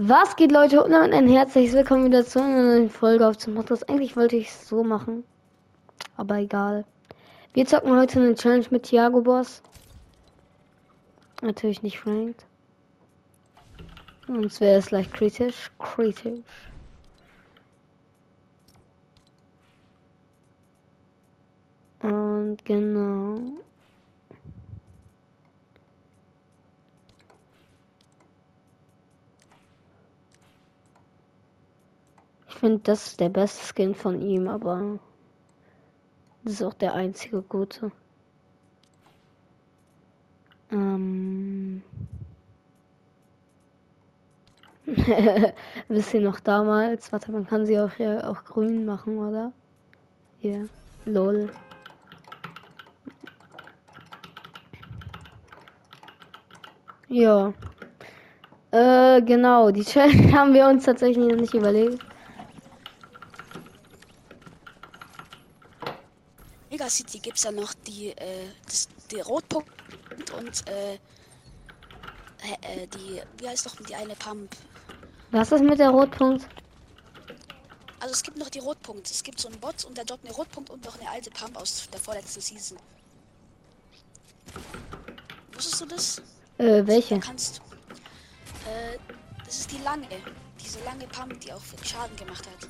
Was geht Leute und damit ein herzliches Willkommen wieder zu einer neuen Folge auf zum Podcast. Eigentlich wollte ich es so machen, aber egal. Wir zocken heute eine Challenge mit Thiago Boss. Natürlich nicht ranked. Sonst wäre es leicht kritisch. Kritisch. Und genau. Finde, das ist der beste Skin von ihm, aber das ist auch der einzige gute. Ähm. Wisst ihr noch damals? Warte, man kann sie auch hier auch grün machen, oder? Hier. Lol. Ja. Äh, genau, die Challenge haben wir uns tatsächlich noch nicht überlegt. Mega City gibt es ja noch die, äh, das, die Rotpunkt und äh, äh, die, wie heißt doch die eine Pump? Was ist mit der Rotpunkt? Also es gibt noch die Rotpunkt. Es gibt so einen Bot und der droppt eine Rotpunkt und noch eine alte Pump aus der vorletzten Season. Wusstest du das? Äh, welche? Da kannst äh, das ist die lange. Diese lange Pump, die auch Schaden gemacht hat.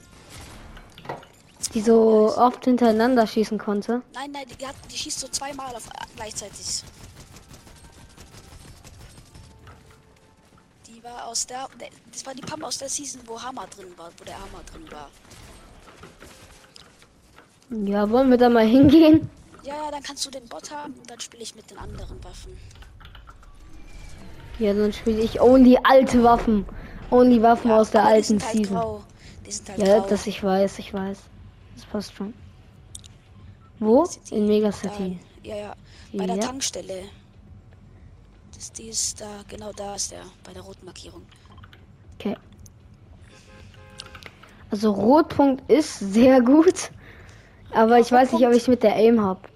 Die so oft hintereinander schießen konnte. Nein, nein, die, hat, die schießt so zweimal auf gleichzeitig. Die war aus der. Das war die Pump aus der Season, wo Hammer drin war, wo der Hammer drin war. Ja, wollen wir da mal hingehen? Ja, ja, dann kannst du den Bot haben und dann spiele ich mit den anderen Waffen. Ja, dann spiele ich only alte Waffen. Only Waffen Ja, aus der alten halt Season. halt Ja, grau. das ich weiß, ich weiß. Das passt schon. Wo? In Mega Da, City. ja, ja. Bei der Ja. Tankstelle. Das, die ist da, genau da ist der, bei der roten Markierung. Okay. Also Rotpunkt ist sehr gut. Aber ich weiß nicht, ob ich mit der Aim hab.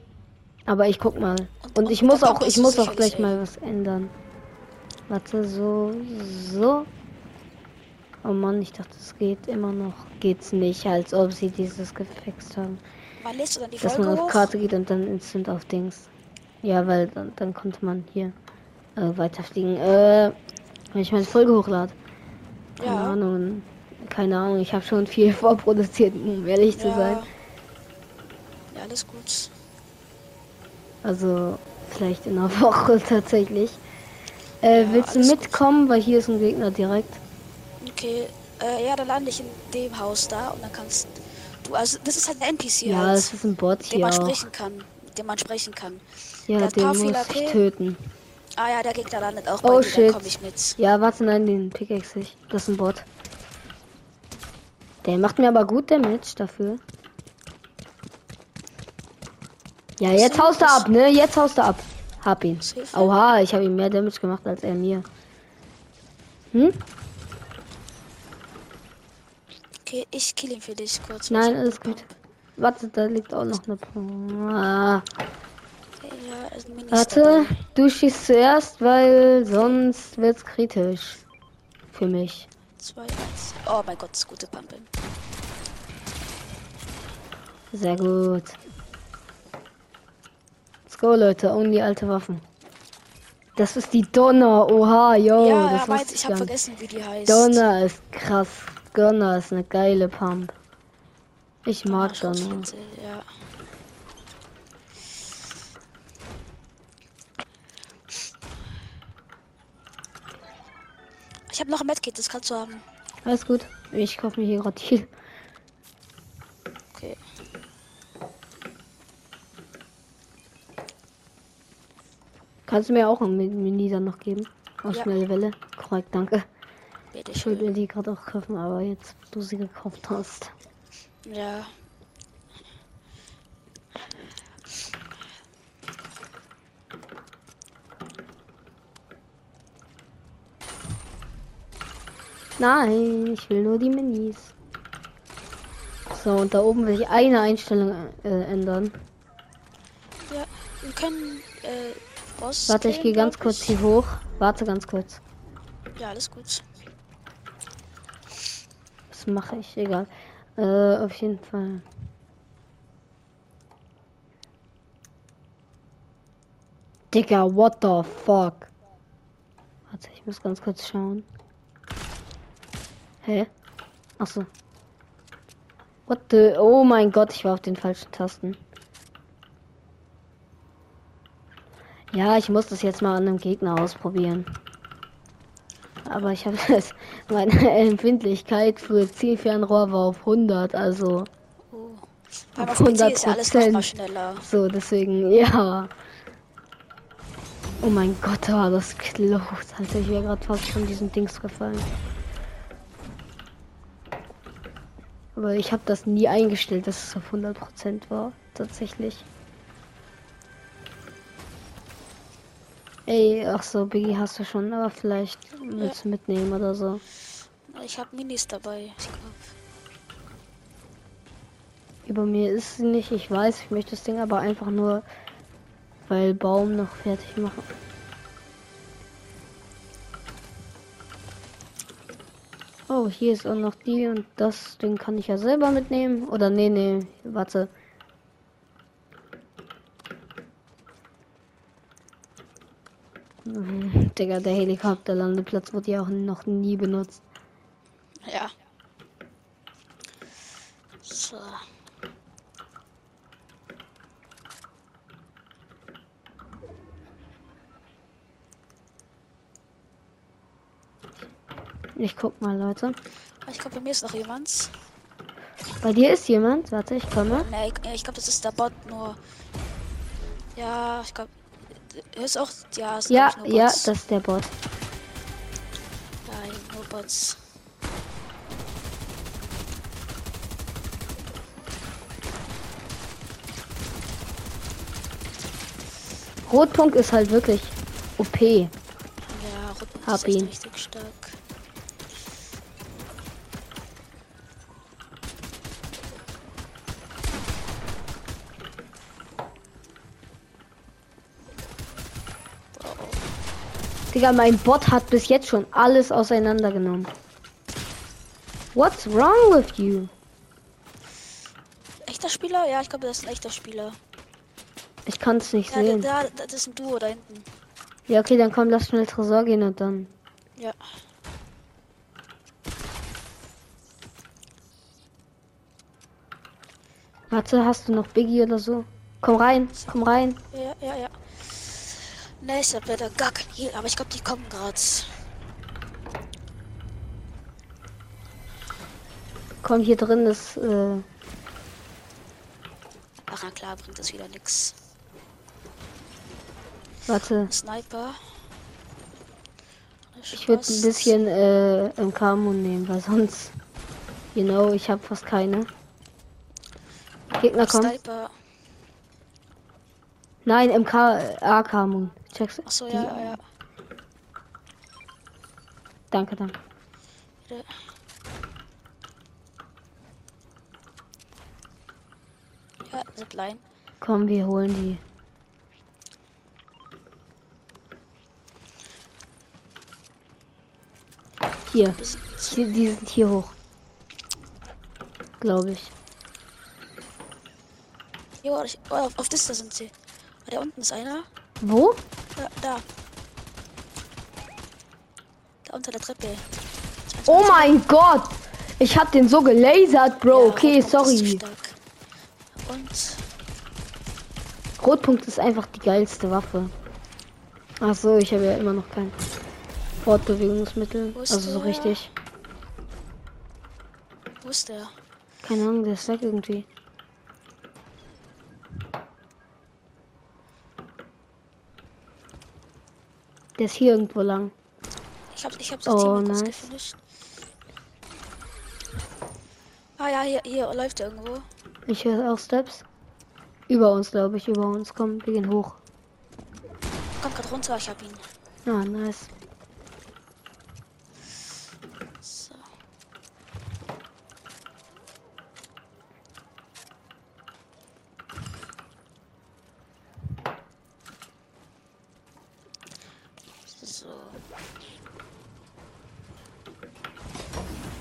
Aber ich guck mal. Und- Und und ich mit muss auch, ich muss auch gleich mal was ändern. Warte, so, so. Oh Mann, ich dachte, es geht immer noch. Geht's nicht, als ob sie dieses gefixt haben. Wann lädst du dann die Dass Folge man auf? Karte geht und dann instant auf Dings. Ja, weil dann, dann konnte man hier äh, weiterfliegen. Äh, wenn ich meine Folge hochlade. Keine Ja. Ahnung. Keine Ahnung, ich habe schon viel vorproduziert, um ehrlich zu sein. Ja, alles gut. Also vielleicht in einer Woche tatsächlich. Äh, Ja, willst du alles gut. mitkommen? Weil hier ist ein Gegner direkt. Okay, äh, ja, dann lande ich in dem Haus da und dann kannst du, also das ist halt ein NPC Ja, halt, es ist ein Bot hier man auch. sprechen kann, dem man sprechen kann. Ja, der den muss ich töten. Ah ja, der Gegner landet auch bei Oh dir, dann shit. komme ich mit. Ja, warte, nein, den Pickaxe ich. Das ist ein Bot. Der macht mir aber gut Damage dafür. Ja, jetzt So, haust du das- ab, ne? Jetzt haust du ab. Hab ihn. Was Oha, ich habe ihm mehr Damage gemacht als er mir. Hm? Okay, ich kill ihn für dich kurz. Nein, alles gut. Warte, da liegt auch noch eine. P- Ah. Ja, Warte, du schießt zuerst, weil sonst wird's kritisch. Für mich. Zwei, eins. Oh mein Gott, gute Pumpe. Sehr gut. Let's go, Leute. Only alte Waffen. Das ist die Donner. Oha, yo. ja, das wusste ich ich habe vergessen, wie die heißt. Donner ist krass. Donner ist eine geile Pump. Ich mag. Schrotflinte, Ja. Ich habe noch ein Medkit, das kannst du haben. Alles gut. Ich kaufe mir hier gerade viel. Okay. Kannst du mir auch ein Mi- Mini dann noch geben? Aus Ja. schnelle Welle. Korrekt, danke. Bitte Ich mir die gerade auch kaufen, aber jetzt, wo du sie gekauft hast. Ja. Nein, ich will nur die Minis. So, und da oben will ich eine Einstellung äh, ändern. Ja. Wir können, äh. Warte, ich gehe ganz kurz ich. hier hoch. Warte ganz kurz. Ja, alles gut. Mache ich, egal. Äh, auf jeden Fall. Digga, what the fuck? Warte, ich muss ganz kurz schauen. Hä? Achso. What the... Oh mein Gott, ich war auf den falschen Tasten. Ja, ich muss das jetzt mal an einem Gegner ausprobieren. Aber ich habe es. Meine Empfindlichkeit für Zielfernrohr war auf 100, also. Oh. Auf PC ist ja alles noch mal schneller. So, deswegen, ja. Oh mein Gott, war das close. Alter, ich wäre gerade fast von diesen Dings gefallen. Aber ich habe das nie eingestellt, dass es auf 100% war. Tatsächlich. Ey, ach so, Biggie hast du schon, aber vielleicht willst ja. du mitnehmen oder so. Ich habe Minis dabei. Über mir ist sie nicht, ich weiß, ich möchte das Ding aber einfach nur, weil Baum noch fertig machen. Oh, hier ist auch noch die und das Ding kann ich ja selber mitnehmen. Oder nee, nee, warte. Digga, der Helikopterlandeplatz wurde ja auch noch nie benutzt. Ja. So. Ich guck mal, Leute. Ich glaube, bei mir ist noch jemand. Bei dir ist jemand? Warte, ich komme. Nee, ich, ich glaube, das ist der Bot nur. Ja, ich glaube, ist auch. Ja, ist ja, ja, das ist der Bot. Nein, nur Bots. Rotpunkt ist halt wirklich OP. Ja, Rotpunkt Hab ist ihn. richtig Digga, mein Bot hat bis jetzt schon alles auseinandergenommen. What's wrong with you? Echter Spieler? Ja, ich glaube, das ist ein echter Spieler. Ich kann es nicht ja, sehen. Da, da, das ist ein Duo da hinten. Ja, okay, dann komm, lass schnell Tresor gehen und dann. Ja. Warte, hast du noch Biggie oder so? Komm rein, komm rein. Ja, ja, ja. Ich hab leider gar kein Heal, aber ich glaube, die kommen gerade. Komm, hier drin ist. Äh Ach, na klar, bringt das wieder nix. Warte. Sniper. Ich würde ein bisschen äh, im Kamo nehmen, weil sonst. You know, ich habe fast keine. Gegner kommen. Sniper. Nein, MK, A-Kamo. Checkst Achso, ja, ja, ja. Danke, danke. Bitte. Ja, Zipline. Komm, wir holen die. Hier. hier. Die sind hier hoch. Glaube ich. Ich, oh, auf, auf das da sind sie. Da unten ist einer. Wo? Da, da. Da unter der Treppe. Oh mein Gott! Ich hab den so gelasert, Bro. Ja, okay, sorry. Und Rotpunkt ist einfach die geilste Waffe. Ach so, ich habe ja immer noch kein Fortbewegungsmittel. Also so der? richtig. wo ist der? Keine Ahnung, der ist weg irgendwie. Der ist hier irgendwo lang. Ich hab, ich hab Oh, Team nice. nice. Ah ja, hier, hier läuft er irgendwo. Ich höre auch Steps. Über uns, glaube ich, über uns. Komm, wir gehen hoch. Kommt gerade runter, ich hab ihn. Ah, nice. So. So.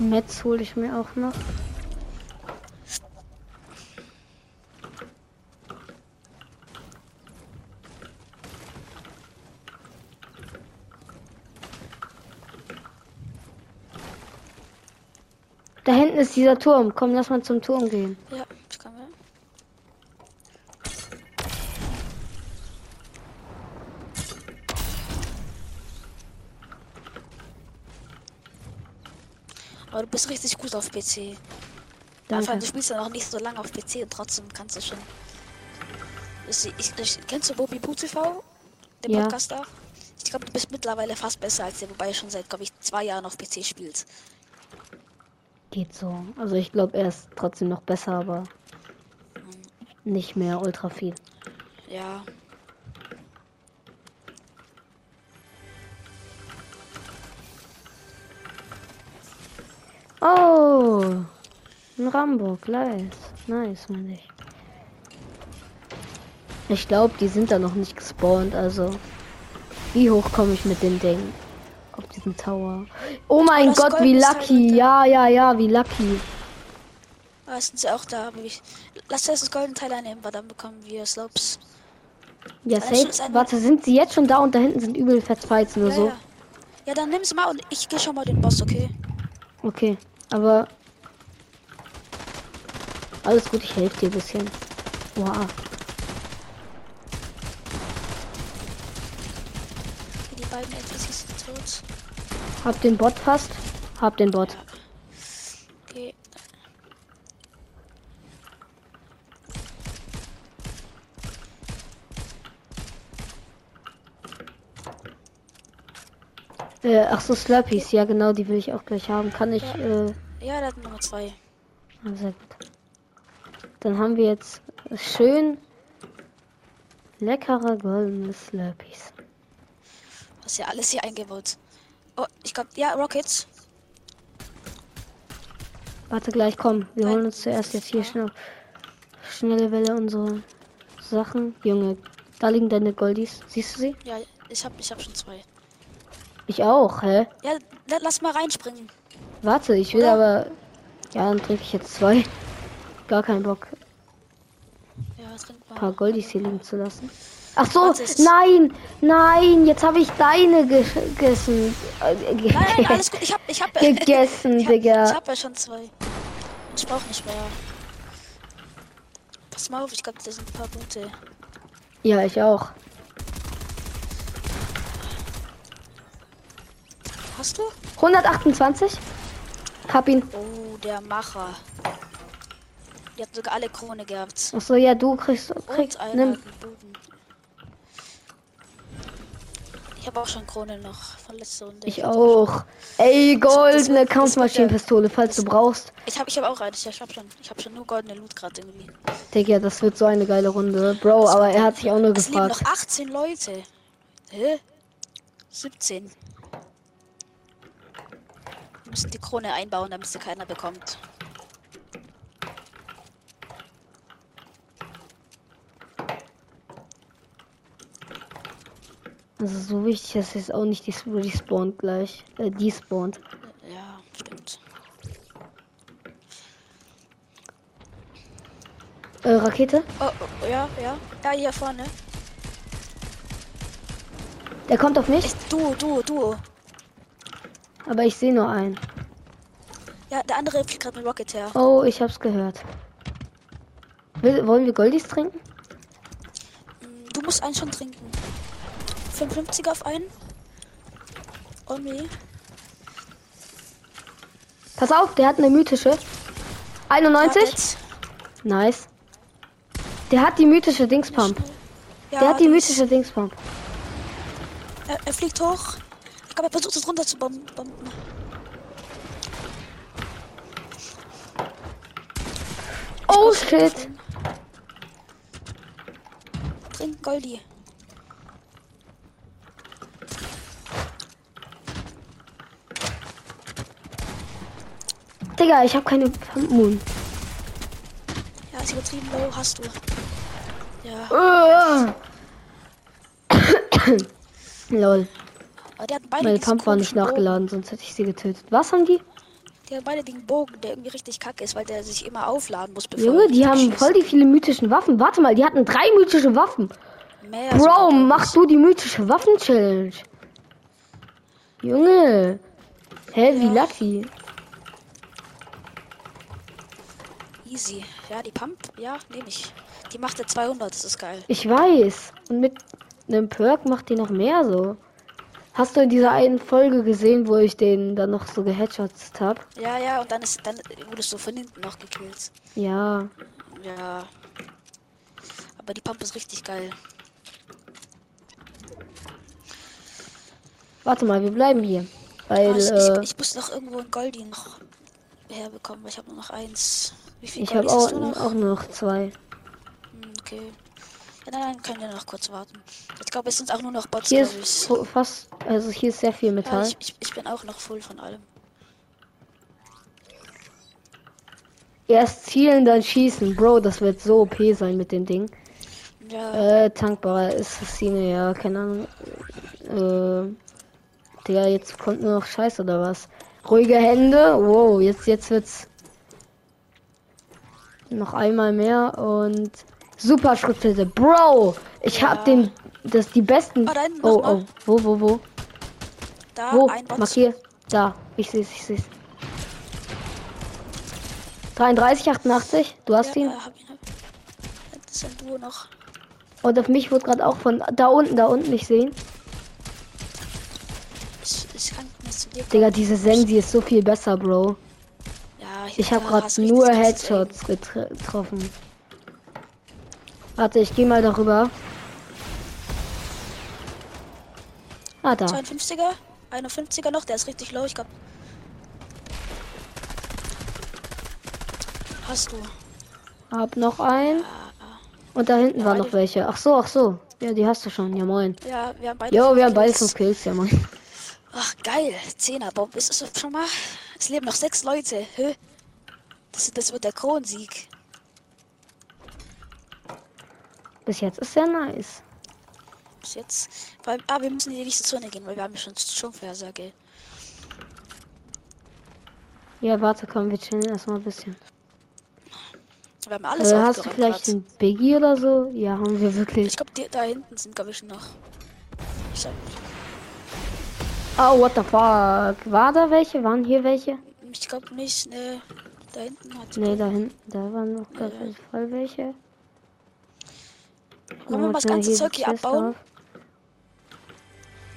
Metz hole ich mir auch noch. Da hinten ist dieser Turm. Komm, lass mal zum Turm gehen. Ja, das können wir. Aber du bist richtig gut auf PC. Danke. du spielst ja noch nicht so lange auf PC und trotzdem kannst du schon. Ich, ich, ich, kennst du Bobby Poo TV? Den Ja. Podcast auch? Ich glaube, du bist mittlerweile fast besser als der, wobei schon seit, glaube ich, zwei Jahren auf PC spielt. Geht so. Also ich glaube, er ist trotzdem noch besser, aber nicht mehr ultra viel. Ja. Oh, ein Rambo, Gleis. Nice, meine ich. Ich glaube, die sind da noch nicht gespawnt, also. Wie hoch komme ich mit dem Ding? Auf diesen Tower. Oh mein das Gott, wie Gold halt lucky. runter. Ja, ja, ja, wie lucky. Ah, sind sie auch da. aber Ich, lass das goldene Teil einnehmen, weil dann bekommen wir Slopes. Ja, safe. Warte, sind sie jetzt schon da und da hinten sind übel Fettfights nur Ja, so? ja. ja, dann nimm sie mal und ich gehe schon mal den Boss, okay? Okay, aber. Alles gut, ich helfe dir ein bisschen. Wow. Die beiden NPCs sind tot. Hab den Bot fast. Hab den Bot. Okay. Äh, ach so, Slurpees. Ja, genau, die will ich auch gleich haben. Kann ich, äh, Ja, der hat Nummer zwei. ah, sehr gut. Dann haben wir jetzt schön leckere goldene Slurpees. Was ja alles hier eingebaut. Oh, ich glaube, ja, Rockets. Warte gleich, komm. Wir Nein. holen uns zuerst jetzt hier schnell, schnelle Welle unsere Sachen. Junge, da liegen deine Goldies. Siehst du sie? Ja, ich hab, ich hab schon zwei. Ich auch, hä? Ja, la- lass mal reinspringen. Warte, ich will Oder? aber. Ja, dann trinke ich jetzt zwei. Gar keinen Bock, Ja, ein paar Goldies hier liegen zu lassen. Ach so, nein, nein, jetzt habe ich deine ge gegessen. Äh, ge Nein, nein, alles gut. Ich hab, ich hab, Gegessen, ich hab, Digga. Ich hab ja schon zwei. Ich brauch nicht mehr. Pass mal auf, ich glaube, das sind ein paar gute. Ja, ich auch. Hast du? 128. Hab ihn. Oh, der Macher. Die hat sogar alle Krone gehabt. Ach so, ja, du kriegst. Krieg, Und einen nimm. Ich habe auch schon Krone noch von letzter Runde. Ich auch. Ey, goldene das Kampfmaschinenpistole, falls du brauchst. Ich habe ich hab auch eine. Ich hab schon, ich hab schon nur goldene Loot gerade irgendwie. Digga, das wird so eine geile Runde. Bro, aber er hat sich auch nur Es gefragt. noch 18 Leute. Hä? 17. Wir müssen die Krone einbauen, damit sie keiner bekommt. Also so wichtig ist es auch nicht, die respawnt gleich. Äh, die spawnt. Ja, stimmt. Äh, Rakete? Oh, oh, ja, ja. Ja, hier vorne. Der kommt auf mich, Echt, du, du, du. Aber ich sehe nur einen. Ja, der andere fliegt gerade mit Rocket her. Oh, ich hab's gehört. Will, wollen wir Goldies trinken? Mm, Du musst einen schon trinken. 55 auf einen. Oh nee. Pass auf, der hat eine mythische. 91? Rocket. Nice. Der hat die mythische Dingspump. Ja, Der hat die mythische Dingspump. Er, er fliegt hoch. Ich glaube, er versucht es runter zu bomben. Oh shit. Trink Goldi. Digga, ich habe keine Pump Moon. Ja, ist übertrieben low, hast du. Ja, Lol. Aber die hatten beide Meine Pump war nicht komischen Bogen. nachgeladen, sonst hätte ich sie getötet. Was haben die? Die haben beide den Bogen, der irgendwie richtig kacke ist, weil der sich immer aufladen muss, bevor Junge, die haben schießt. voll die viele mythischen Waffen. Warte mal, die hatten drei mythische Waffen. Mehr Bro, mach du die mythische Waffen-Challenge. Junge. Hä, wie Ja. lucky. Easy. Ja, die Pump, ja, nehme ich. Die macht ja 200, das ist geil. Ich weiß. Und mit einem Perk macht die noch mehr so. Hast du in dieser einen Folge gesehen, wo ich den dann noch so geheadshotzt hab? Ja, ja, und dann ist dann wurdest du von hinten noch gekillt. Ja. Ja. Aber die Pump ist richtig geil. Warte mal, wir bleiben hier. Weil, Ah, ich, äh, ich, ich muss noch irgendwo ein Goldi noch herbekommen, weil ich habe nur noch eins. Wie viel ich habe auch, auch nur noch zwei. Hm, okay. Ja, nein, nein, können wir noch kurz warten. Ich glaube, es sind auch nur noch Bots, Hier ist so fast, also hier ist sehr viel Ja, Metall. ich, ich, ich bin auch noch voll von allem. Erst zielen, dann schießen. Bro, das wird so OP sein mit dem Ding. Ja, Äh, tankbare Assassine, ja, keine Ahnung. Äh, der jetzt kommt nur noch Scheiß oder was? Ruhige Hände. Wow, jetzt, jetzt wird's noch einmal mehr und super Schritte. Bro, ich hab Ja. den, das die besten. Ah, hinten oh, mal. oh, wo, wo, wo, da wo? ein Bot. Markier. Da, ich seh's, ich seh's. 33, 88, du hast ja, ihn. hab ihn, hab. Das ist ein Duo noch. Und auf mich wurde gerade auch von da unten, da unten nicht sehen. Ich, ich kann nicht zu dir kommen. Digga, diese Sensi ist so viel besser, Bro. Ja, Ich habe da gerade du nur Headshots getroffen. Warte, ich gehe mal darüber. Ah, da. Aim. 52er, 51er noch, der ist richtig low, ich glaube. Hast du? Hab noch einen. Und da hinten Ja, waren noch welche. Ach so, ach so. Ja, die hast du schon. Ja, moin. Ja, wir haben beide. Jo, wir haben beide fünf Kills. Ja, moin. Ach, geil. Zehner, Bob. Ist es schon mal? Es leben noch sechs Leute. Hä? Das, das wird der Kronsieg. Bis jetzt ist sehr nice. Bis jetzt. Weil, ah, wir müssen in die nächste Zone gehen, weil wir haben schon Stromvorhersage. Ja, warte, komm, wir chillen erstmal ein bisschen. Wir haben alles Äh, hast du vielleicht einen Biggie oder so? Ja, haben wir wirklich. Ich glaube, da hinten sind, glaube ich, noch. Ich sag, Oh, what the fuck? War da welche? Waren hier welche? ich glaube nicht, ne. Da hinten hat. Nee, da hinten. Da waren noch Ja. Fall welche. Wollen wir mal das ganze Zeug hier abbauen?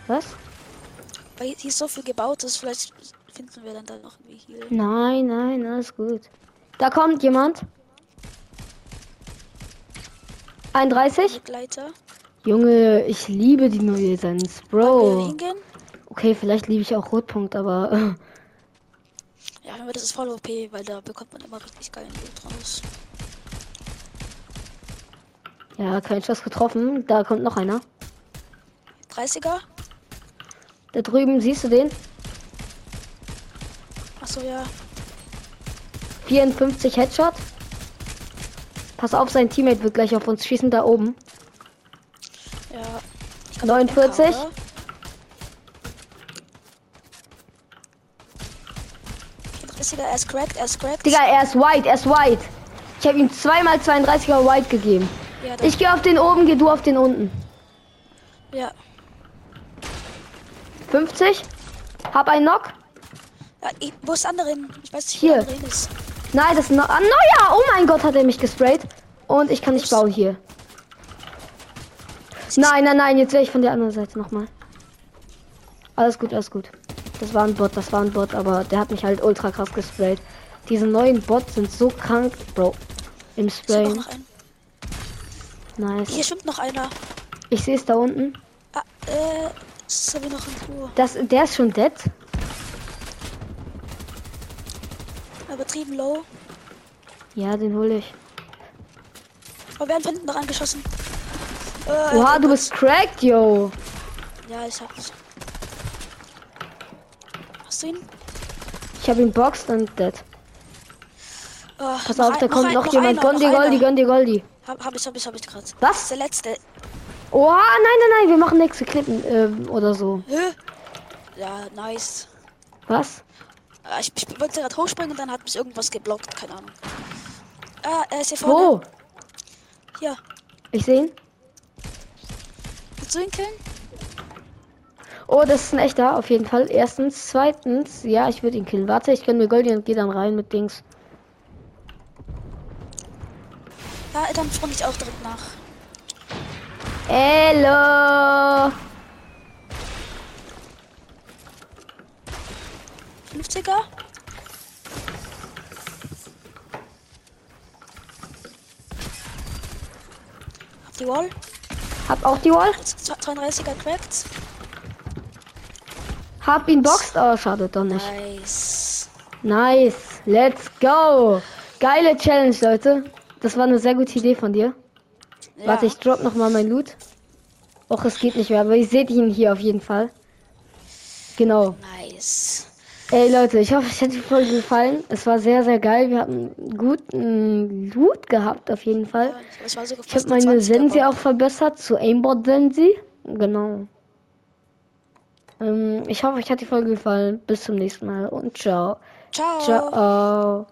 Was? Weil hier so viel gebaut ist, vielleicht finden wir dann da noch irgendwie hier. Nein, nein, alles gut. Da kommt jemand. 31? Begleiter. Junge, ich liebe die neue Sens, Wollen wir Bro. Okay, vielleicht liebe ich auch Rotpunkt, aber Ja, das ist voll OP, weil da bekommt man immer richtig geilen Loot raus. Ja, kein Schuss getroffen. Da kommt noch einer. 30er? Da drüben, siehst du den? Achso, ja. 54 Headshot. Pass auf, sein Teammate wird gleich auf uns schießen, da oben. Ja. Ich kann 49? MK, oder? Vierunddreißiger, er ist cracked, er ist cracked. Digga, er ist white, er ist white. Ich habe ihm zweimal 32er white gegeben. Ja, Ich gehe auf den oben, geh du auf den unten. ja. 50. Hab einen Knock. ja ich, wo ist der andere hin? Ich weiß nicht, Hier. Nein, das ist noch. Ah, neuer! Oh mein Gott, hat er mich gesprayt. Und ich kann nicht bauen hier. Nein, nein, nein, jetzt wäre ich von der anderen Seite nochmal. Alles gut, alles gut. Das war ein Bot, das war ein Bot, aber der hat mich halt ultra krass gesprayt. Diese neuen Bots sind so krank, Bro. Im Ist Nice. Hier schwimmt noch einer. Ich sehe es da unten. Ah, äh, ist aber noch in Ruhe. Das, der ist schon dead. Übertrieben low. Ja, den hole ich. Aber wir haben von hinten noch angeschossen. Äh, Oha, oh du bist cracked, yo. Ja, ich hab's. Hast du ihn? Ich habe ihn boxed und dead. Oh, Pass noch auf, da ein- kommt ein- noch, jemand. noch Goldi, gönn dir Goldi. Hab, hab ich, hab ich, hab ich gerade. Was? der letzte. Oha, nein, nein, nein, wir machen nächste Klippen ähm, oder so. Hä? Ja, nice. Was? Ah, Ich, ich wollte gerade hochspringen und dann hat mich irgendwas geblockt, keine Ahnung. Ah, er ist hier vorne. Wo? Hier. Ich sehe ihn. Willst du ihn killen? Oh, das ist ein echter, auf jeden Fall. Erstens. Zweitens, ja, ich würde ihn killen. Warte, ich gönn mir Goldie und gehe dann rein mit Dings. Ja, dann sprung ich auch direkt nach. Hello! 50er? Auf die Wall. Hab auch die Wall. 32er cracked. Hab ihn boxt, aber schade doch nicht. Nice. Nice. Let's go. Geile Challenge, Leute. Das war eine sehr gute Idee von dir. Ja. Warte, ich drop noch mal mein Loot. Och, es geht nicht mehr, aber ihr seht ihn hier auf jeden Fall. Genau. Nice. Ey Leute, ich hoffe, es hat die Folge gefallen. Es war sehr, sehr geil. Wir hatten guten Loot gehabt, auf jeden Fall. Ja, Ich habe meine 20er Sensi auch verbessert zu Aimbot Sensi. Genau. Ähm, ich hoffe, euch hat die Folge gefallen. Bis zum nächsten Mal und ciao. Ciao. Ciao.